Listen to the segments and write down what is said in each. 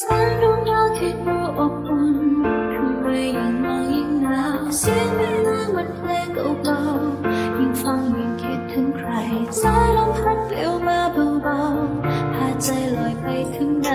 แสงดวงดาวที่ดูอบอุ่นทำไมยิ่งมองยิ่งหนาวเสียงไม่นานเหมือนเพลงเก่าๆยิ่งฟังยิ่งคิดถึงใครสายลมพัดปลิวมาเบาๆพาใจลอยไปถึงไหน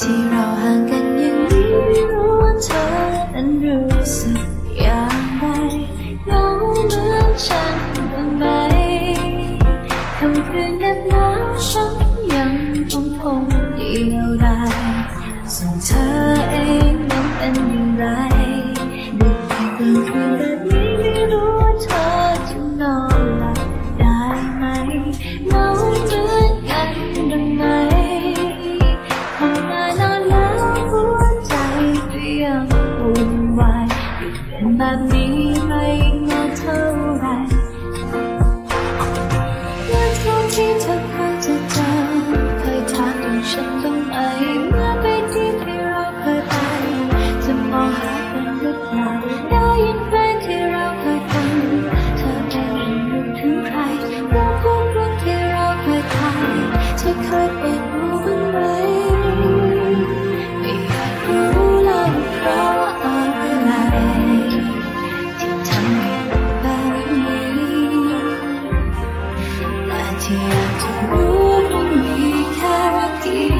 ที่เราห่างกันอย่างนี้ไม่รู้ว่าเธอนั้นรู้สึกอย่างไรเหงาเหมือนฉันบ้างไหมคำคืนแนบหนาวฉันยังคงคงเดียวดายส่งเธอเองนั้นเป็นอย่างไร อันนี้ไม่งั้นเ tear to move me, carry deep.